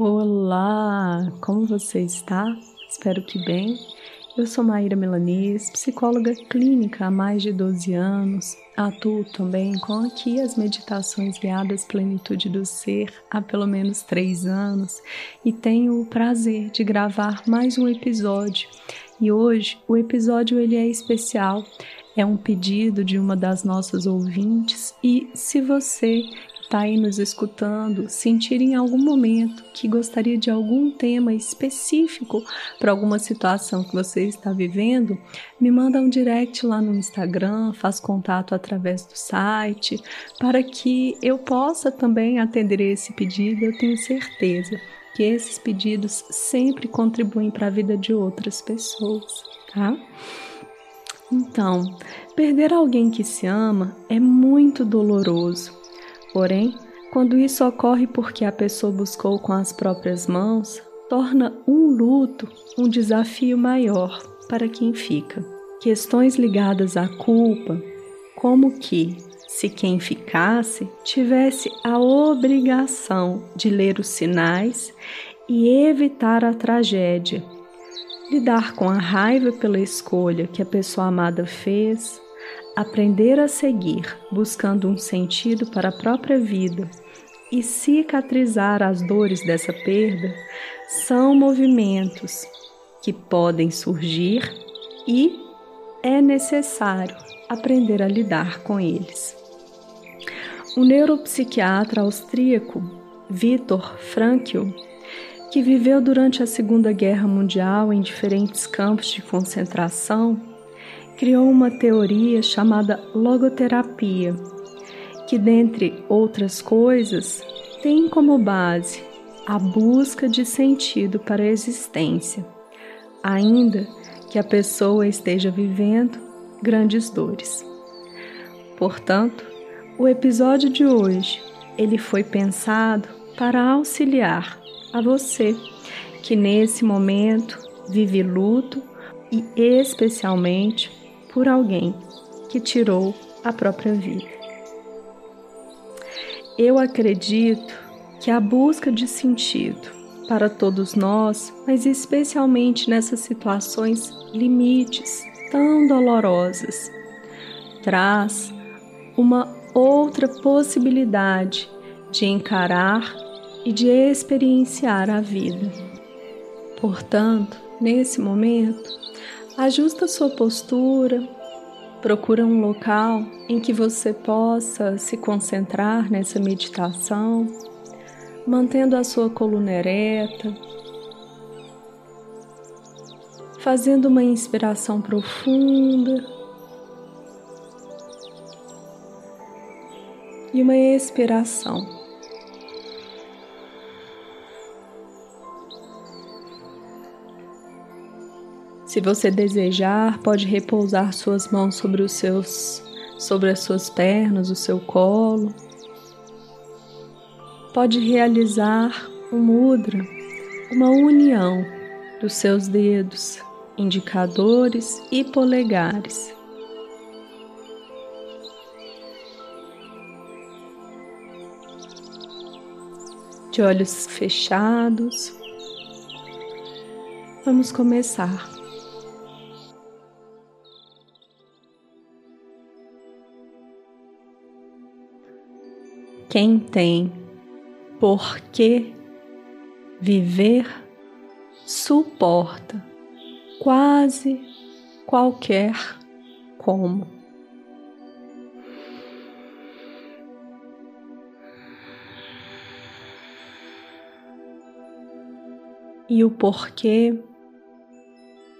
Olá, como você está? Espero que bem. Eu sou Maíra Melanis, psicóloga clínica há mais de 12 anos. Atuo também com aqui as meditações guiadas Plenitude do Ser há pelo menos três anos e tenho o prazer de gravar mais um episódio. E hoje o episódio ele é especial. É um pedido de uma das nossas ouvintes e se você está aí nos escutando sentir em algum momento que gostaria de algum tema específico para alguma situação que você está vivendo, me manda um direct lá no Instagram, faz contato através do site, para que eu possa também atender esse pedido. Eu tenho certeza que esses pedidos sempre contribuem para a vida de outras pessoas, tá? Então, perder alguém que se ama é muito doloroso Porém, quando isso ocorre porque a pessoa buscou com as próprias mãos, torna um luto um desafio maior para quem fica. Questões ligadas à culpa, como que, se quem ficasse tivesse a obrigação de ler os sinais e evitar a tragédia, lidar com a raiva pela escolha que a pessoa amada fez, aprender a seguir, buscando um sentido para a própria vida e cicatrizar as dores dessa perda, são movimentos que podem surgir e é necessário aprender a lidar com eles. O neuropsiquiatra austríaco Viktor Frankl, que viveu durante a Segunda Guerra Mundial em diferentes campos de concentração, criou uma teoria chamada logoterapia, que, dentre outras coisas, tem como base a busca de sentido para a existência, ainda que a pessoa esteja vivendo grandes dores. Portanto, o episódio de hoje ele foi pensado para auxiliar a você que nesse momento vive luto e especialmente por alguém que tirou a própria vida. Eu acredito que a busca de sentido para todos nós, mas especialmente nessas situações limites tão dolorosas, traz uma outra possibilidade de encarar e de experienciar a vida. Portanto, nesse momento, Ajusta sua postura, procura um local em que você possa se concentrar nessa meditação, mantendo a sua coluna ereta, fazendo uma inspiração profunda e uma expiração. Se você desejar, pode repousar suas mãos sobre os seus sobre as suas pernas, o seu colo. Pode realizar um mudra, uma união dos seus dedos, indicadores e polegares. De olhos fechados, vamos começar. Quem tem por que viver suporta quase qualquer como. E o porquê,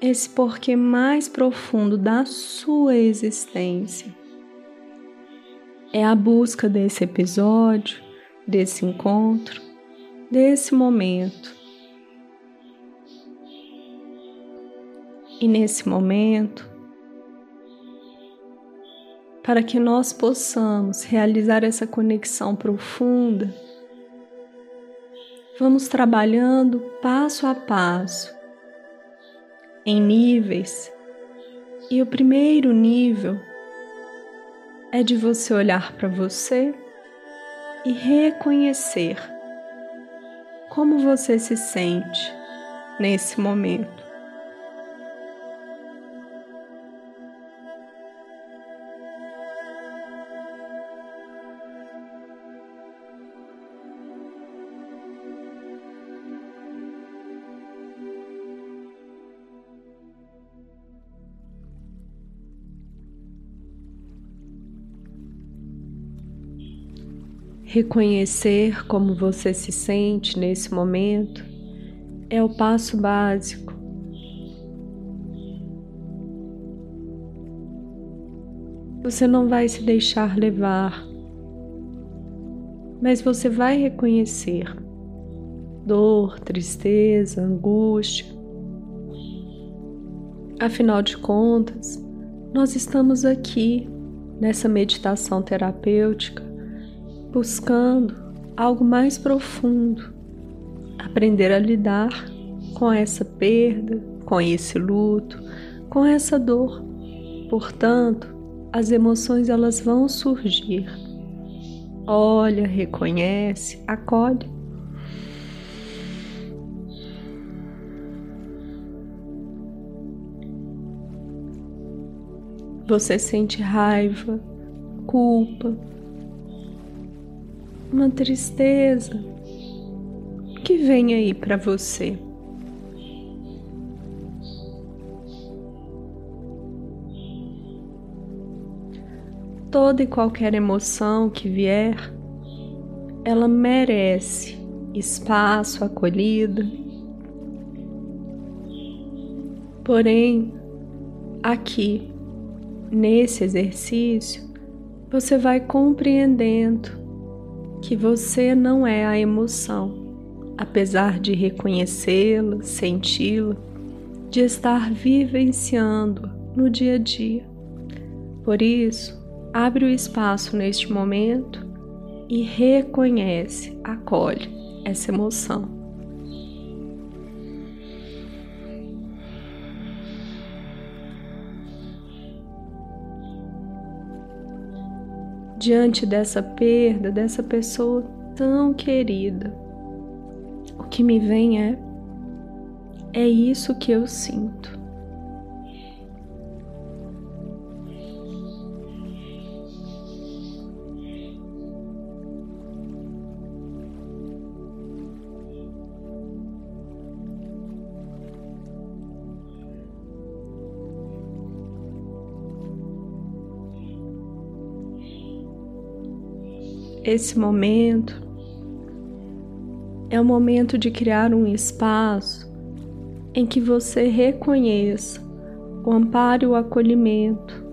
esse porquê mais profundo da sua existência é a busca desse episódio, desse encontro, desse momento. E nesse momento, para que nós possamos realizar essa conexão profunda, vamos trabalhando passo a passo, em níveis. E o primeiro nível é de você olhar para você e reconhecer como você se sente nesse momento. Reconhecer como você se sente nesse momento é o passo básico. Você não vai se deixar levar, mas você vai reconhecer dor, tristeza, angústia. Afinal de contas, nós estamos aqui nessa meditação terapêutica buscando algo mais profundo, aprender a lidar com essa perda, com esse luto, com essa dor. Portanto, as emoções elas vão surgir. Olha, reconhece, acolhe. Você sente raiva, culpa, uma tristeza que vem aí para você. Toda e qualquer emoção que vier, ela merece espaço, acolhida. Porém, aqui, nesse exercício, você vai compreendendo que você não é a emoção, apesar de reconhecê-la, senti-la, de estar vivenciando no dia a dia. Por isso, abre o espaço neste momento e reconhece, acolhe essa emoção. Diante dessa perda, dessa pessoa tão querida, o que me vem é: é isso que eu sinto. Esse momento é o momento de criar um espaço em que você reconheça o amparo e o acolhimento.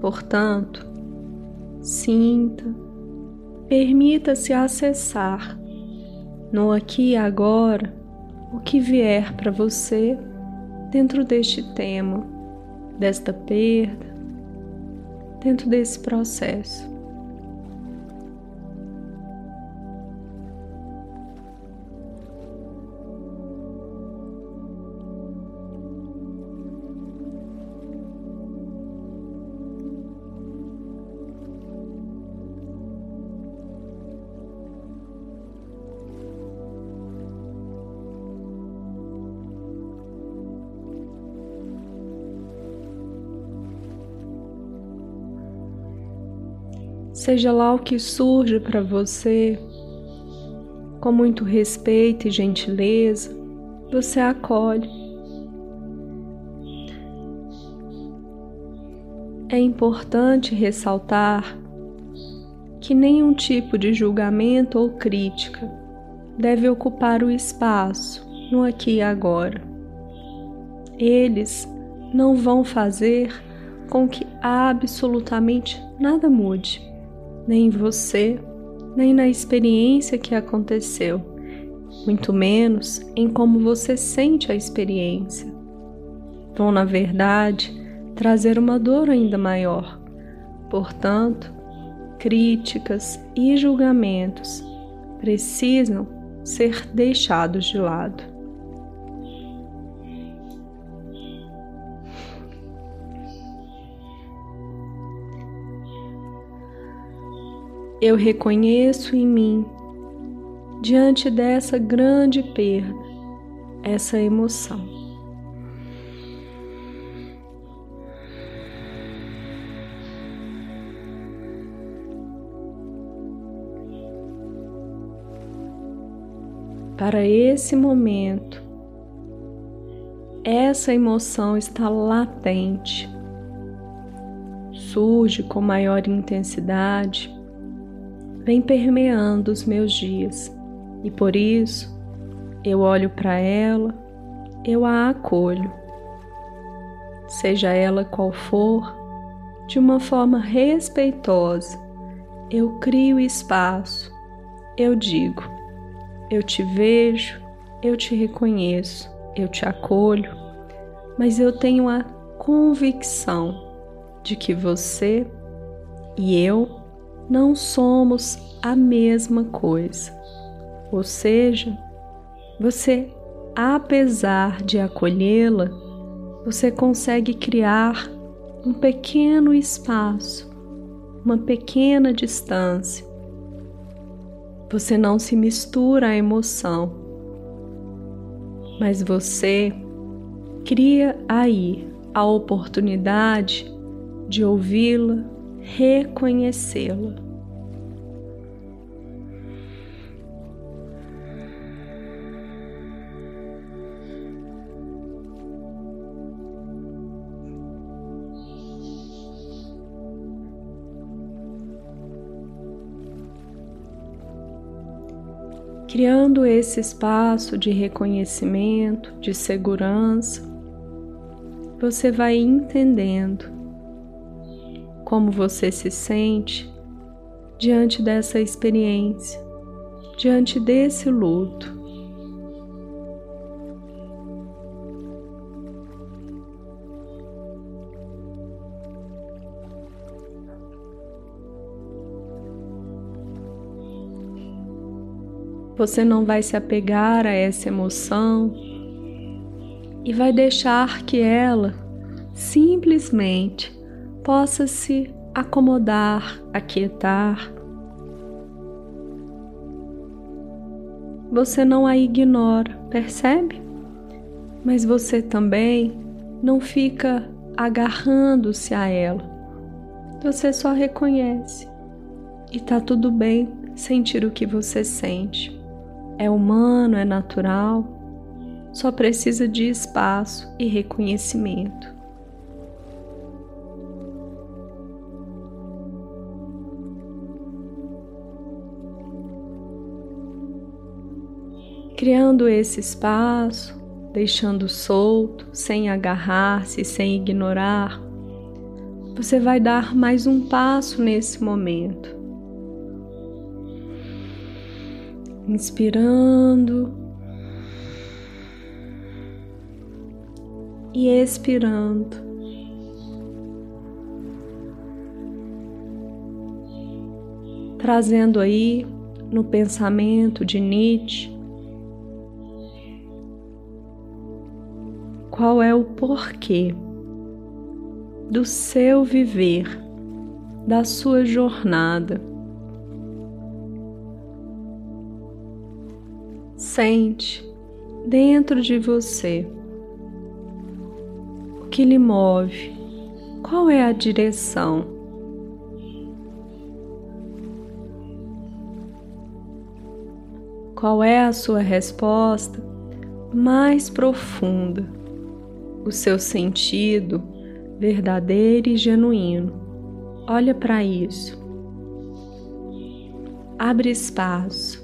Portanto, sinta, permita-se acessar no aqui e agora o que vier para você dentro deste tema, desta perda, dentro desse processo. Seja lá o que surge para você, com muito respeito e gentileza, você acolhe. É importante ressaltar que nenhum tipo de julgamento ou crítica deve ocupar o espaço no aqui e agora. Eles não vão fazer com que absolutamente nada mude nem em você, nem na experiência que aconteceu, muito menos em como você sente a experiência. Vão, na verdade, trazer uma dor ainda maior. Portanto, críticas e julgamentos precisam ser deixados de lado. Eu reconheço em mim diante dessa grande perda, essa emoção. Para esse momento, essa emoção está latente, surge com maior intensidade, vem permeando os meus dias. E por isso eu olho para ela, eu a acolho, seja ela qual for, de uma forma respeitosa, eu crio espaço, eu digo, eu te vejo, eu te reconheço, eu te acolho, mas eu tenho a convicção de que você e eu não somos a mesma coisa. Ou seja, você, apesar de acolhê-la, você consegue criar um pequeno espaço, uma pequena distância. Você não se mistura à emoção, mas você cria aí a oportunidade de ouvi-la, reconhecê-la. criando esse espaço de reconhecimento, de segurança, você vai entendendo como você se sente diante dessa experiência, diante desse luto. Você não vai se apegar a essa emoção e vai deixar que ela simplesmente possa se acomodar, aquietar. Você não a ignora, percebe? Mas você também não fica agarrando-se a ela. Você só reconhece e tá tudo bem sentir o que você sente é humano, é natural, só precisa de espaço e reconhecimento. Criando esse espaço, deixando solto, sem agarrar-se, sem ignorar, você vai dar mais um passo nesse momento. Inspirando. E expirando. Trazendo aí no pensamento de Nietzsche qual é o porquê do seu viver, da sua jornada. Sente dentro de você o que lhe move, qual é a direção. Qual é a sua resposta mais profunda, o seu sentido verdadeiro e genuíno? Olha para isso. Abre espaço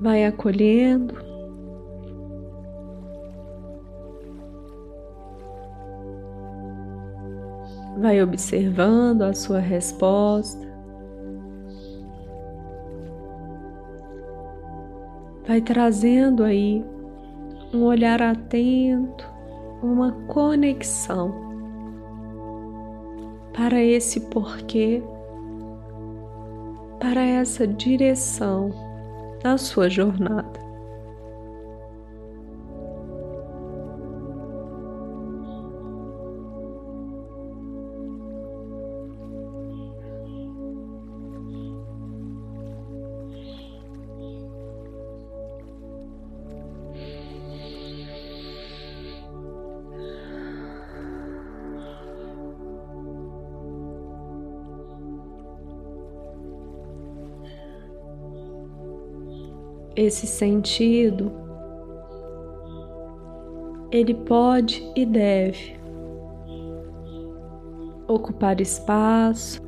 vai acolhendo. Vai observando a sua resposta. Vai trazendo aí um olhar atento, uma conexão para esse porquê, para essa direção da sua jornada. Esse sentido, ele pode e deve ocupar espaço,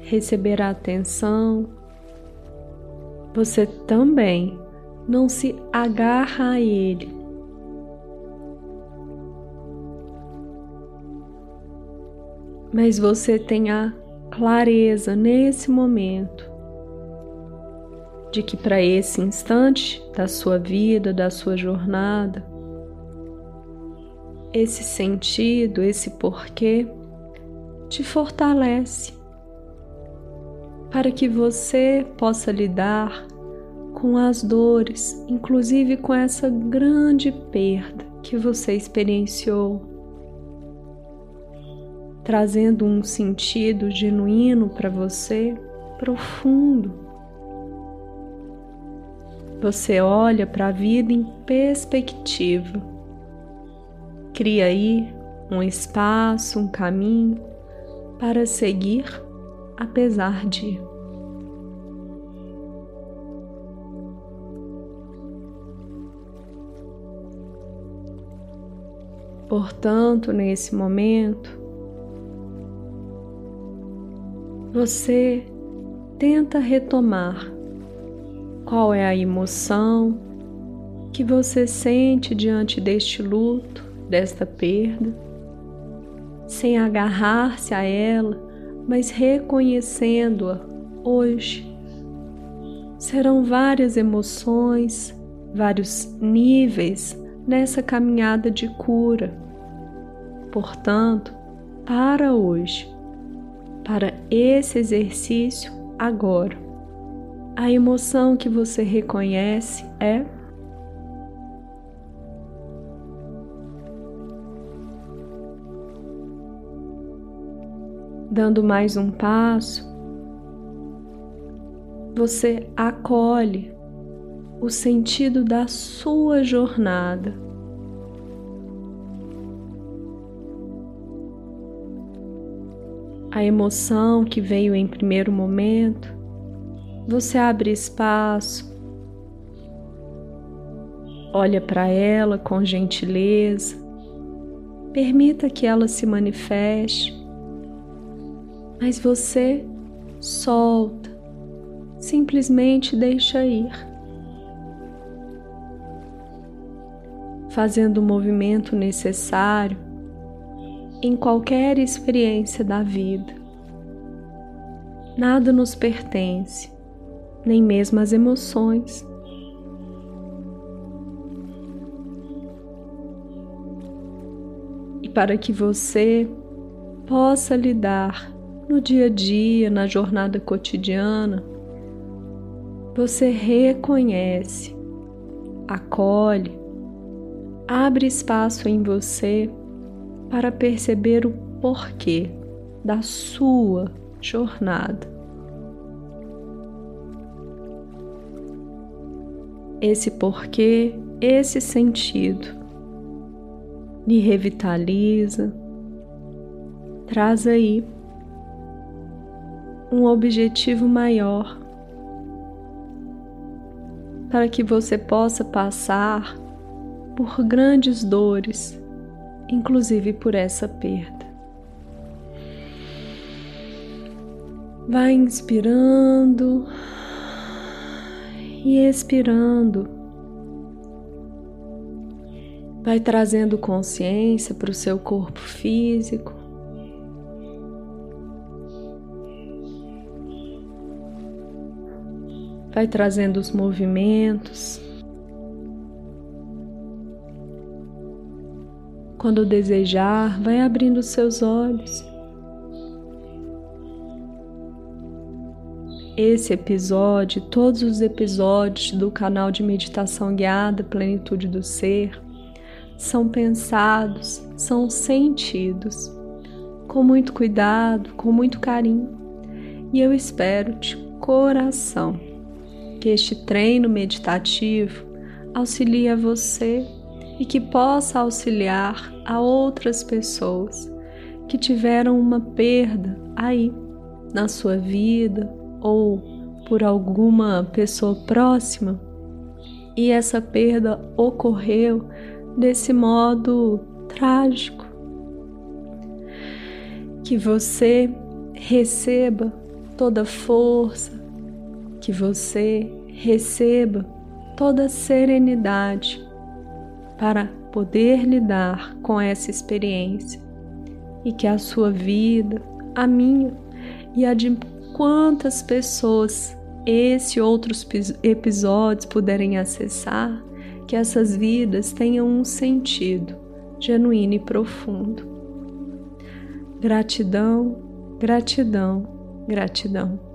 receber a atenção. Você também não se agarra a ele. Mas você tem a clareza nesse momento de que para esse instante da sua vida, da sua jornada, esse sentido, esse porquê te fortalece para que você possa lidar com as dores, inclusive com essa grande perda que você experienciou, trazendo um sentido genuíno para você, profundo você olha para a vida em perspectiva. Cria aí um espaço, um caminho para seguir apesar de. Portanto, nesse momento, você tenta retomar qual é a emoção que você sente diante deste luto, desta perda, sem agarrar-se a ela, mas reconhecendo-a hoje. Serão várias emoções, vários níveis nessa caminhada de cura. Portanto, para hoje, para esse exercício agora, a emoção que você reconhece é dando mais um passo, você acolhe o sentido da sua jornada. A emoção que veio em primeiro momento você abre espaço, olha para ela com gentileza, permita que ela se manifeste, mas você solta, simplesmente deixa ir. Fazendo o movimento necessário em qualquer experiência da vida. Nada nos pertence nem mesmo as emoções. E para que você possa lidar no dia a dia, na jornada cotidiana, você reconhece, acolhe, abre espaço em você para perceber o porquê da sua jornada. Esse porquê, esse sentido. Me revitaliza, traz aí um objetivo maior para que você possa passar por grandes dores, inclusive por essa perda. Vai inspirando e expirando. Vai trazendo consciência para o seu corpo físico. Vai trazendo os movimentos. Quando desejar, vai abrindo seus olhos. Esse episódio, todos os episódios do canal de meditação guiada Plenitude do Ser, são pensados, são sentidos com muito cuidado, com muito carinho. E eu espero de coração que este treino meditativo auxilie a você e que possa auxiliar a outras pessoas que tiveram uma perda aí na sua vida ou por alguma pessoa próxima e essa perda ocorreu desse modo trágico. Que você receba toda força, que você receba toda serenidade para poder lidar com essa experiência e que a sua vida, a minha e a de quantas pessoas esse e outros episódios puderem acessar, que essas vidas tenham um sentido genuíno e profundo. Gratidão, gratidão, gratidão.